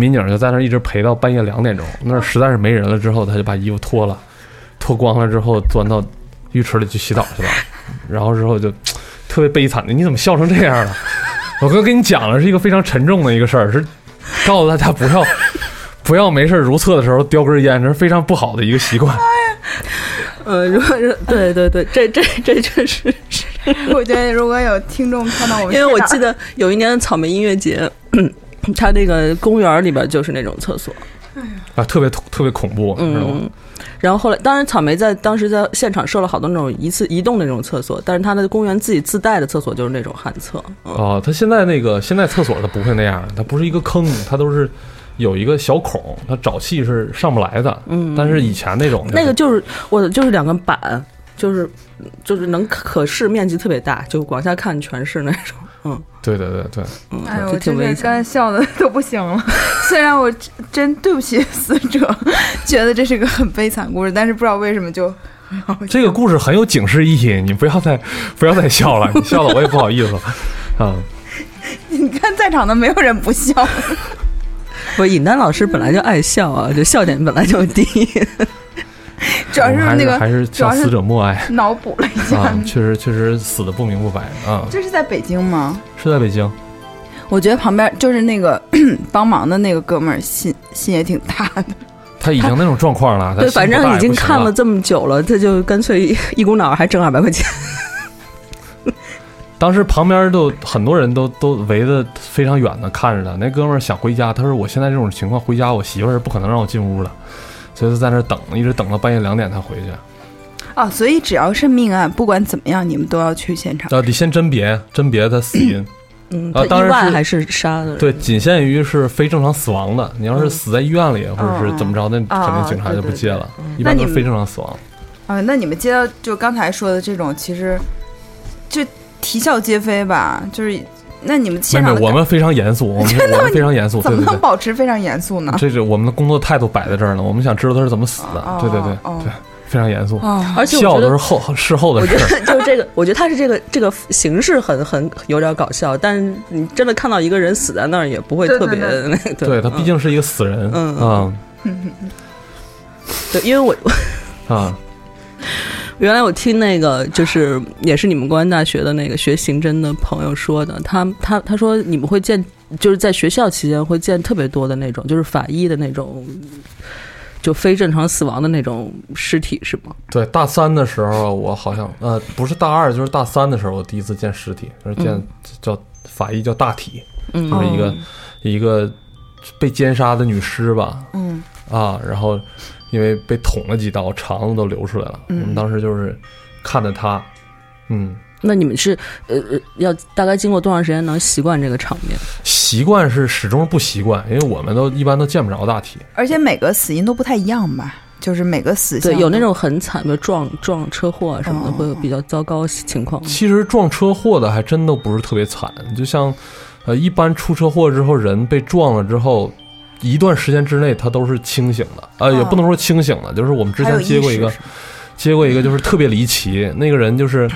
民警就在那一直陪到半夜两点钟，那儿实在是没人了之后，他就把衣服脱了，脱光了之后钻到浴池里去洗澡去了。然后之后就特别悲惨的，你怎么笑成这样了？我刚跟你讲了是一个非常沉重的一个事儿，是告诉大家不要。不要没事如厕的时候叼根烟，这是非常不好的一个习惯。呃，如果是对对对，这这这确实是。我觉得如果有听众看到我们，因为我记得有一年的草莓音乐节，他那个公园里边就是那种厕所，啊，特别特别恐怖，知道吗？然后后来，当然草莓在当时在现场设了好多那种一次移动的那种厕所，但是他的公园自己自带的厕所就是那种旱厕。哦，他现在那个现在厕所它不会那样，它不是一个坑，它都是。有一个小孔，它沼气是上不来的。嗯，但是以前那种那个就是我就是两个板，就是就是能可视面积特别大，就往下看全是那种。嗯，对对对对。哎我真的刚才笑的都不行了。虽然我真对不起死者，觉得这是个很悲惨故事，但是不知道为什么就这个故事很有警示意义。你不要再不要再笑了，你笑了我也不好意思了。啊，你看在场的没有人不笑。不，尹丹老师本来就爱笑啊，就笑点本来就低。主要是那个还是叫死者默哀，脑补了一下，确实确实死的不明不白啊。这是在北京吗？是在北京。我觉得旁边就是那个 帮忙的那个哥们儿，心心也挺大的。他已经那种状况了，对，反正已经看了这么久了，他就干脆一股脑还挣二百块钱。当时旁边都很多人都都围的非常远的看着他，那哥们儿想回家，他说我现在这种情况回家，我媳妇儿不可能让我进屋了，就在那等，一直等到半夜两点才回去。啊，所以只要是命案，不管怎么样，你们都要去现场。啊，得先甄别甄别他死因。嗯，啊，意外还是杀的？对，仅限于是非正常死亡的。你要是死在医院里或者是怎么着，那肯定警察就不接了。一般都是非正常死亡。啊，那你们接到就刚才说的这种，其实就。啼笑皆非吧，就是那你们现场，我们非常严肃，我们我们非常严肃，怎么能保持非常严肃呢？这是我们的工作态度摆在这儿呢，我们想知道他是怎么死的，对对对对，非常严肃，而且笑都是后 事后的事。我觉得就是这个，我觉得他是这个这个形式很很有点搞笑，但是你真的看到一个人死在那儿，也不会特别那个。对。他毕竟是一个死人，嗯嗯，对，因为我 啊。原来我听那个就是也是你们公安大学的那个学刑侦的朋友说的，他他他说你们会见就是在学校期间会见特别多的那种就是法医的那种就非正常死亡的那种尸体是吗？对，大三的时候我好像呃不是大二就是大三的时候我第一次见尸体，是见叫法医叫大体，就是一个一个被奸杀的女尸吧，嗯。啊，然后因为被捅了几刀，肠子都流出来了。我们当时就是看着他，嗯。那你们是呃要大概经过多长时间能习惯这个场面？习惯是始终不习惯，因为我们都一般都见不着大体，而且每个死因都不太一样吧，就是每个死对有那种很惨，的撞撞车祸啊什么的，会有比较糟糕情况。其实撞车祸的还真都不是特别惨，就像呃一般出车祸之后人被撞了之后，一段时间之内他都是清醒的，呃也不能说清醒的，就是我们之前接过一个接过一个就是特别离奇，那个人就是。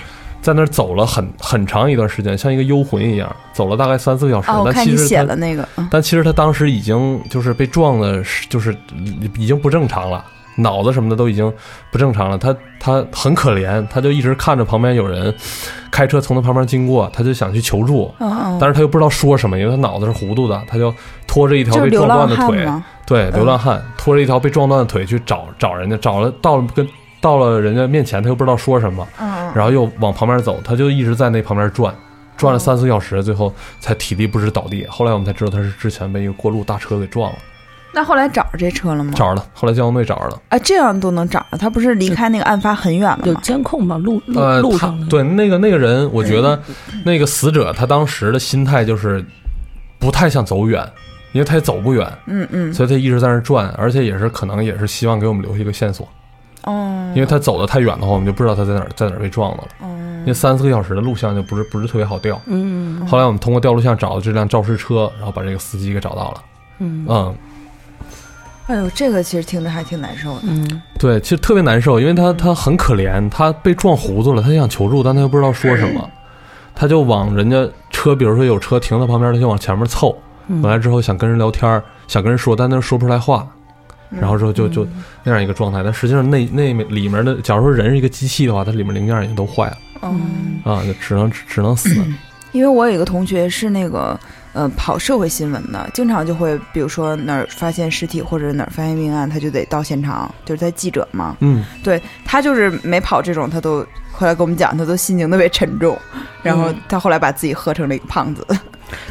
在那儿走了很很长一段时间，像一个幽魂一样，走了大概三四个小时。哦，但其实写了那个。但其实他当时已经就是被撞的，就是已经不正常了，脑子什么的都已经不正常了。他他很可怜，他就一直看着旁边有人开车从他旁边经过，他就想去求助，但是他又不知道说什么，因为他脑子是糊涂的，他就拖着一条被撞断的腿，对，流浪汉拖着一条被撞断的腿去找找人家，找了到了跟。到了人家面前，他又不知道说什么，然后又往旁边走，他就一直在那旁边转，转了三四个小时，最后才体力不支倒地。后来我们才知道他是之前被一个过路大车给撞了。那后来找着这车了吗？找着了，后来交通队找着了。哎，这样都能找着？他不是离开那个案发很远了吗？有监控吗？路路路上？对，那个那个人，我觉得那个死者他当时的心态就是不太想走远，因为他也走不远，嗯嗯，所以他一直在那转，而且也是可能也是希望给我们留下一个线索。哦，因为他走的太远的话，我们就不知道他在哪儿，在哪儿被撞了。哦，因为三四个小时的录像就不是不是特别好调。嗯，后来我们通过调录像找到这辆肇事车，然后把这个司机给找到了。嗯嗯，哎呦，这个其实听着还挺难受的。嗯，对，其实特别难受，因为他他很可怜，他被撞糊涂了，他想求助，但他又不知道说什么，他就往人家车，比如说有车停在旁边，他就往前面凑，完了之后想跟人聊天，想跟人说，但他说不出来话。然后之后就就那样一个状态，但实际上那那里面的，假如说人是一个机器的话，它里面零件已经都坏了，嗯啊，就只能只能死。因为我有一个同学是那个呃跑社会新闻的，经常就会比如说哪儿发现尸体或者哪儿发现命案，他就得到现场，就是在记者嘛。嗯，对他就是没跑这种，他都后来跟我们讲，他都心情特别沉重，然后他后来把自己喝成了一个胖子。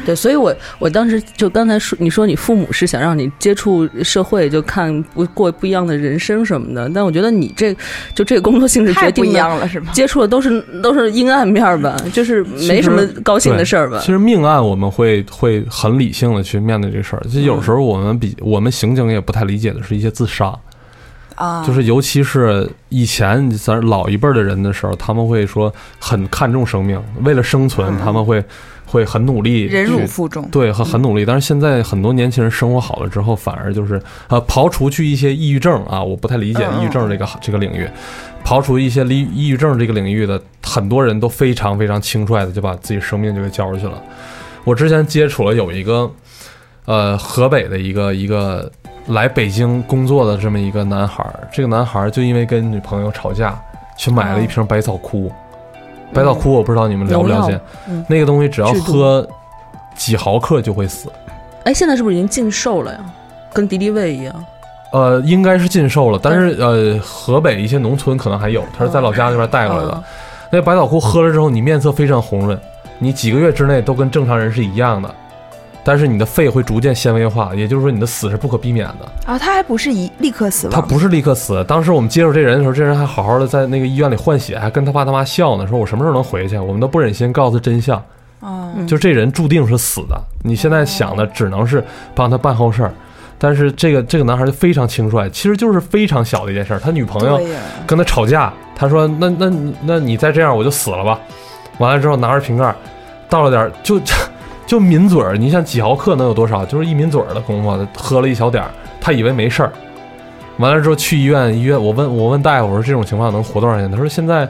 对，所以我我当时就刚才说，你说你父母是想让你接触社会，就看不过不一样的人生什么的。但我觉得你这就这个工作性质决定了，是吧？接触的都是都是阴暗面吧，就是没什么高兴的事儿吧。其实命案我们会会很理性的去面对这事儿。其实有时候我们比我们刑警也不太理解的是一些自杀啊，就是尤其是以前咱老一辈的人的时候，他们会说很看重生命，为了生存他们会。会很努力，忍辱负重，对，很很努力。但是现在很多年轻人生活好了之后，反而就是呃，刨除去一些抑郁症啊，我不太理解抑郁症这个这个领域，刨除一些抑抑郁症这个领域的很多人都非常非常轻率的就把自己生命就给交出去了。我之前接触了有一个呃河北的一个一个来北京工作的这么一个男孩，这个男孩就因为跟女朋友吵架，去买了一瓶百草枯。百草枯，我不知道你们了不了解，那个东西只要喝几毫克就会死。哎，现在是不是已经禁售了呀？跟敌敌畏一样。呃，应该是禁售了，但是呃，河北一些农村可能还有，他是在老家那边带过来的。那百草枯喝了之后，你面色非常红润，你几个月之内都跟正常人是一样的。但是你的肺会逐渐纤维化，也就是说你的死是不可避免的啊！他还不是一立刻死亡，他不是立刻死。当时我们接触这人的时候，这人还好好的在那个医院里换血，还跟他爸他妈笑呢，说我什么时候能回去？我们都不忍心告诉他真相。哦，就这人注定是死的。你现在想的只能是帮他办后事儿，但是这个这个男孩就非常轻率，其实就是非常小的一件事。他女朋友跟他吵架，他说那那那你再这样我就死了吧。完了之后拿着瓶盖倒了点就。就抿嘴儿，你像几毫克能有多少？就是一抿嘴儿的功夫，喝了一小点儿，他以为没事儿。完了之后去医院，医院我问我问大夫，我说这种情况能活多少天？他说现在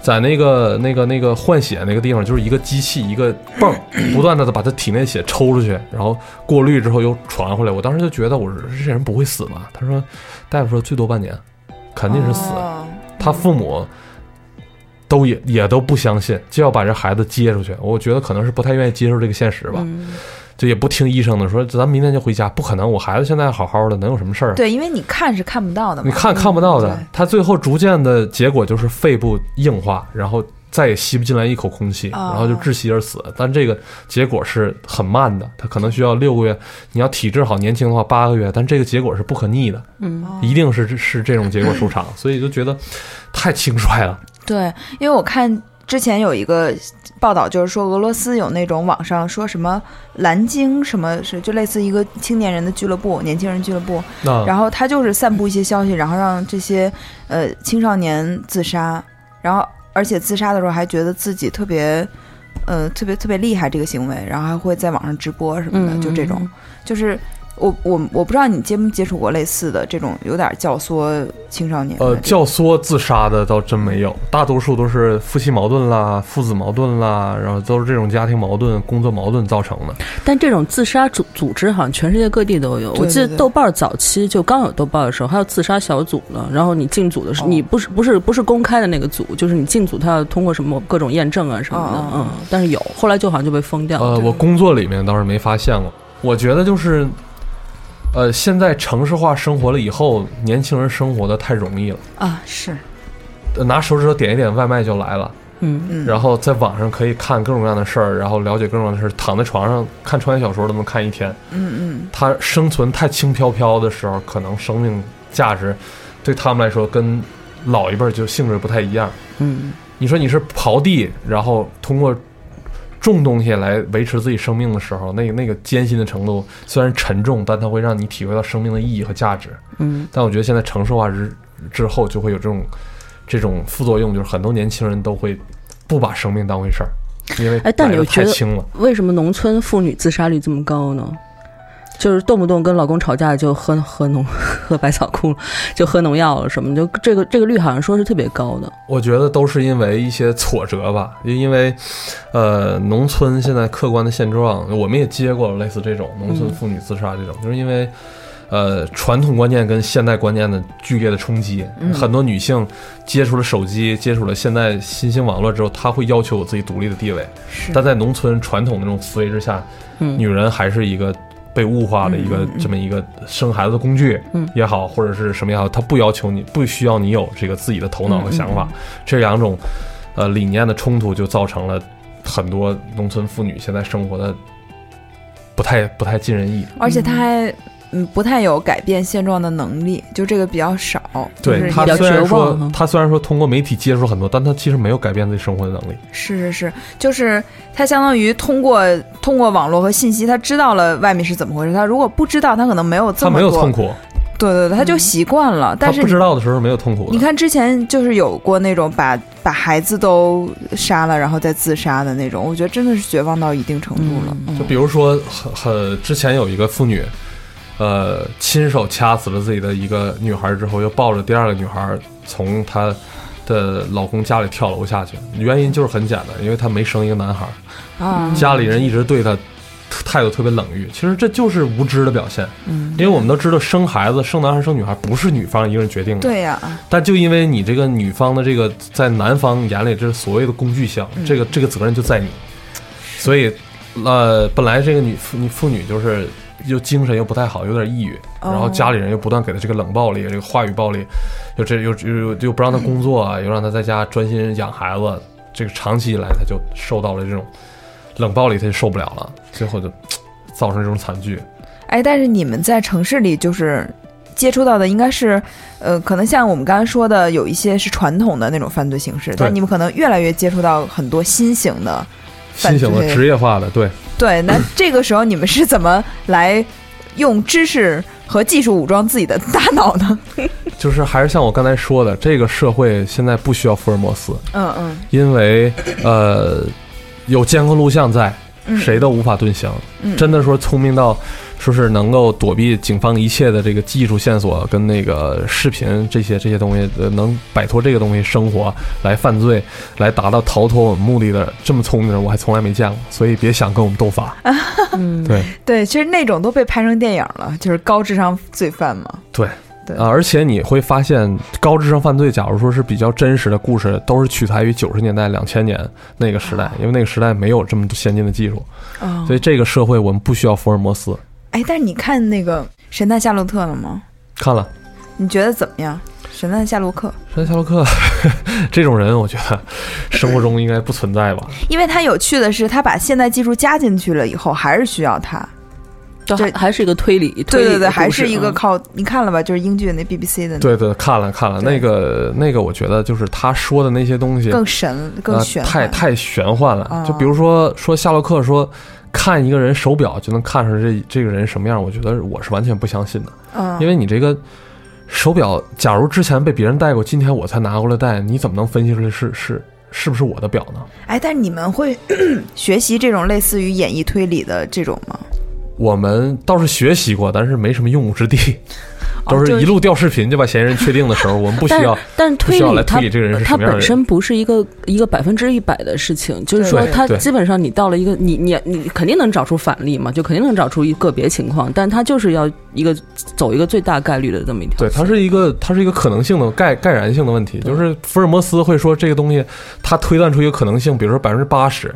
在那个那个那个换血那个地方，就是一个机器一个泵，不断的把他体内血抽出去，然后过滤之后又传回来。我当时就觉得，我说这人不会死吧？他说大夫说最多半年，肯定是死。他父母。都也也都不相信，就要把这孩子接出去。我觉得可能是不太愿意接受这个现实吧，就也不听医生的，说咱明天就回家。不可能，我孩子现在好好的，能有什么事儿？对，因为你看是看不到的，你看看不到的。他最后逐渐的结果就是肺部硬化，然后。再也吸不进来一口空气，然后就窒息而死。但这个结果是很慢的，他可能需要六个月。你要体质好、年轻的话，八个月。但这个结果是不可逆的，嗯，一定是是这种结果收场。所以就觉得太轻率了。对，因为我看之前有一个报道，就是说俄罗斯有那种网上说什么蓝鲸什么是就类似一个青年人的俱乐部、年轻人俱乐部，然后他就是散布一些消息，然后让这些呃青少年自杀，然后。而且自杀的时候还觉得自己特别，呃，特别特别厉害这个行为，然后还会在网上直播什么的，就这种，就是。我我我不知道你接没接触过类似的这种有点教唆青少年。呃，教唆自杀的倒真没有，大多数都是夫妻矛盾啦、父子矛盾啦，然后都是这种家庭矛盾、工作矛盾造成的。但这种自杀组组织好像全世界各地都有。我记得豆瓣早期就刚有豆瓣的时候，还有自杀小组呢。然后你进组的时候，你不是不是不是公开的那个组，就是你进组，他要通过什么各种验证啊什么的。嗯，但是有，后来就好像就被封掉了。呃，我工作里面倒是没发现过。我觉得就是。呃，现在城市化生活了以后，年轻人生活的太容易了啊！是，拿手指头点一点，外卖就来了。嗯嗯。然后在网上可以看各种各样的事儿，然后了解各种各样的事儿，躺在床上看穿越小说都能看一天。嗯嗯。他生存太轻飘飘的时候，可能生命价值对他们来说跟老一辈就性质不太一样。嗯。你说你是刨地，然后通过。重东西来维持自己生命的时候，那个那个艰辛的程度虽然沉重，但它会让你体会到生命的意义和价值。嗯，但我觉得现在城市化之之后，就会有这种这种副作用，就是很多年轻人都会不把生命当回事儿，因为哎，但你太轻了。为什么农村妇女自杀率这么高呢？就是动不动跟老公吵架就喝喝农 喝百草枯，就喝农药了什么，就这个这个率好像说是特别高的。我觉得都是因为一些挫折吧，因为，呃，农村现在客观的现状，我们也接过类似这种农村妇女自杀这种，就是因为，呃，传统观念跟现代观念的剧烈的冲击，很多女性接触了手机，接触了现在新兴网络之后，她会要求有自己独立的地位，但在农村传统那种思维之下，女人还是一个。被物化的一个这么一个生孩子的工具也好，或者是什么也好，他不要求你，不需要你有这个自己的头脑和想法。这两种呃理念的冲突，就造成了很多农村妇女现在生活的不太不太尽人意。而且他还。嗯，不太有改变现状的能力，就这个比较少。对他虽然说，他虽然说通过媒体接触很多，但他其实没有改变自己生活的能力。是是是，就是他相当于通过通过网络和信息，他知道了外面是怎么回事。他如果不知道，他可能没有这么他没有痛苦。对对对，他就习惯了。但是不知道的时候没有痛苦。你看之前就是有过那种把把孩子都杀了，然后再自杀的那种，我觉得真的是绝望到一定程度了。就比如说，很很之前有一个妇女。呃，亲手掐死了自己的一个女孩之后，又抱着第二个女孩从她的老公家里跳楼下去。原因就是很简单，因为她没生一个男孩，啊，家里人一直对她态度特别冷遇。其实这就是无知的表现，嗯，因为我们都知道生孩子，生男孩生女孩不是女方一个人决定的，对呀。但就因为你这个女方的这个在男方眼里这是所谓的工具箱，这个这个责任就在你，所以呃，本来这个女妇女妇女就是。又精神又不太好，有点抑郁，然后家里人又不断给他这个冷暴力，这个话语暴力，又这又又又不让他工作啊，又让他在家专心养孩子，这个长期以来他就受到了这种冷暴力，他就受不了了，最后就造成这种惨剧。哎，但是你们在城市里就是接触到的应该是，呃，可能像我们刚才说的，有一些是传统的那种犯罪形式，但你们可能越来越接触到很多新型的。新型的职业化的，对对，那这个时候你们是怎么来用知识和技术武装自己的大脑呢？就是还是像我刚才说的，这个社会现在不需要福尔摩斯，嗯嗯，因为呃有监控录像在，谁都无法遁形，真的说聪明到。说是能够躲避警方一切的这个技术线索跟那个视频这些这些东西，呃，能摆脱这个东西生活来犯罪，来达到逃脱我们目的的这么聪明的人，我还从来没见过。所以别想跟我们斗法。嗯对对，其实那种都被拍成电影了，就是高智商罪犯嘛。对对啊，而且你会发现，高智商犯罪，假如说是比较真实的故事，都是取材于九十年代、两千年那个时代，因为那个时代没有这么先进的技术，所以这个社会我们不需要福尔摩斯。哎，但是你看那个《神探夏洛特》了吗？看了。你觉得怎么样？神探夏洛克，神探夏洛克 这种人，我觉得生活中应该不存在吧？因为他有趣的是，他把现代技术加进去了以后，还是需要他。这还是一个推理，对对对，还是一个靠你看了吧？就是英剧那 BBC 的，对对，看了看了，那个那个，我觉得就是他说的那些东西更神更玄，太太玄幻了。就比如说说夏洛克说看一个人手表就能看出来这这个人什么样，我觉得我是完全不相信的。嗯，因为你这个手表，假如之前被别人戴过，今天我才拿过来戴，你怎么能分析出来是是是不是我的表呢？哎，但是你们会 学习这种类似于演绎推理的这种吗？我们倒是学习过，但是没什么用武之地。都是一路调视频就把嫌疑人确定的时候，我们不需要，但推理推理这个人是他本身不是一个一个百分之一百的事情，就是说他基本上你到了一个你你你肯定能找出反例嘛，就肯定能找出一个别情况，但他就是要一个走一个最大概率的这么一条。对，它是一个它是一个可能性的概概然性的问题，就是福尔摩斯会说这个东西他推断出一个可能性，比如说百分之八十，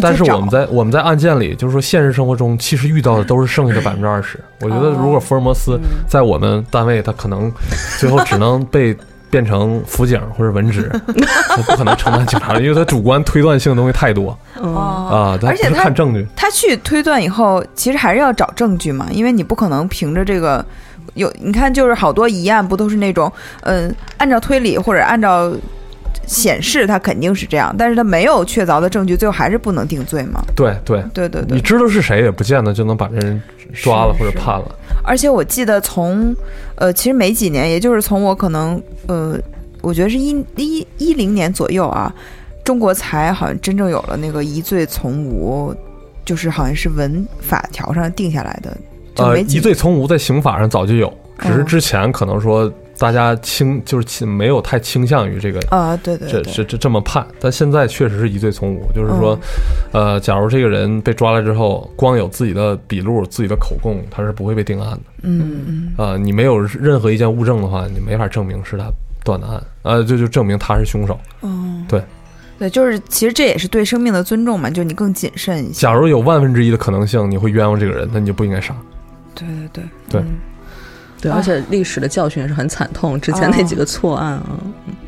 但是我们在我们在案件里，就是说现实生活中其实遇到的都是剩下的百分之二十。我觉得如果福尔摩斯在我们单位，他可能。最后只能被 变成辅警或者文职，他不可能承担警察，因为他主观推断性的东西太多啊。而且他看证据，他去推断以后，其实还是要找证据嘛，因为你不可能凭着这个有，你看就是好多疑案不都是那种，嗯，按照推理或者按照显示，他肯定是这样，但是他没有确凿的证据，最后还是不能定罪嘛。对对对对对，你知道是谁，也不见得就能把这人抓了或者判了。而且我记得从，呃，其实没几年，也就是从我可能，呃，我觉得是一一一零年左右啊，中国才好像真正有了那个疑罪从无，就是好像是文法条上定下来的。呃，疑罪从无在刑法上早就有，只是之前可能说。大家倾就是没有太倾向于这个啊，对对，这这这这么判，但现在确实是疑罪从无，就是说，呃，假如这个人被抓了之后，光有自己的笔录、自己的口供，他是不会被定案的。嗯嗯，啊，你没有任何一件物证的话，你没法证明是他断的案，呃，就就证明他是凶手。嗯，对，对，就是其实这也是对生命的尊重嘛，就你更谨慎一些。假如有万分之一的可能性你会冤枉这个人，那你就不应该杀。对对对对。对，而且历史的教训也是很惨痛。之前那几个错案啊，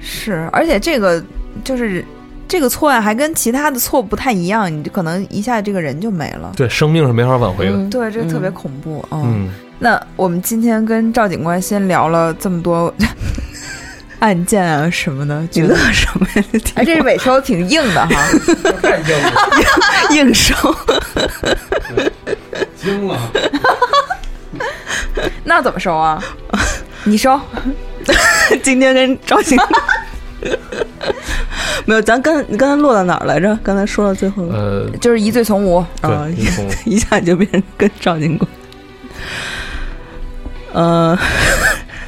是，而且这个就是这个错案还跟其他的错不太一样，你就可能一下这个人就没了。对，生命是没法挽回的。对，这个特别恐怖嗯，那我们今天跟赵警官先聊了这么多 案件啊什么的，觉得什么呀？哎，这尾收挺硬的哈，太硬了，硬收，惊了。那怎么收啊？你收。今天跟赵鑫 没有，咱刚你刚才落到哪儿来着？刚才说到最后，呃，就是疑罪从无啊，一下就变成跟赵警官。呃，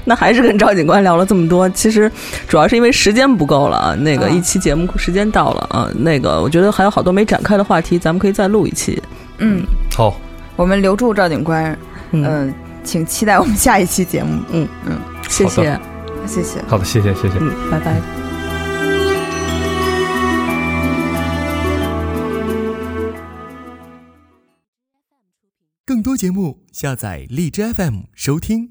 那还是跟赵警官聊了这么多。其实主要是因为时间不够了啊。那个一期节目时间到了啊。那个我觉得还有好多没展开的话题，咱们可以再录一期。嗯，好，我们留住赵警官。嗯。请期待我们下一期节目。嗯嗯，谢谢，谢谢。好的，谢谢，谢谢。嗯，拜拜。更多节目，下载荔枝 FM 收听。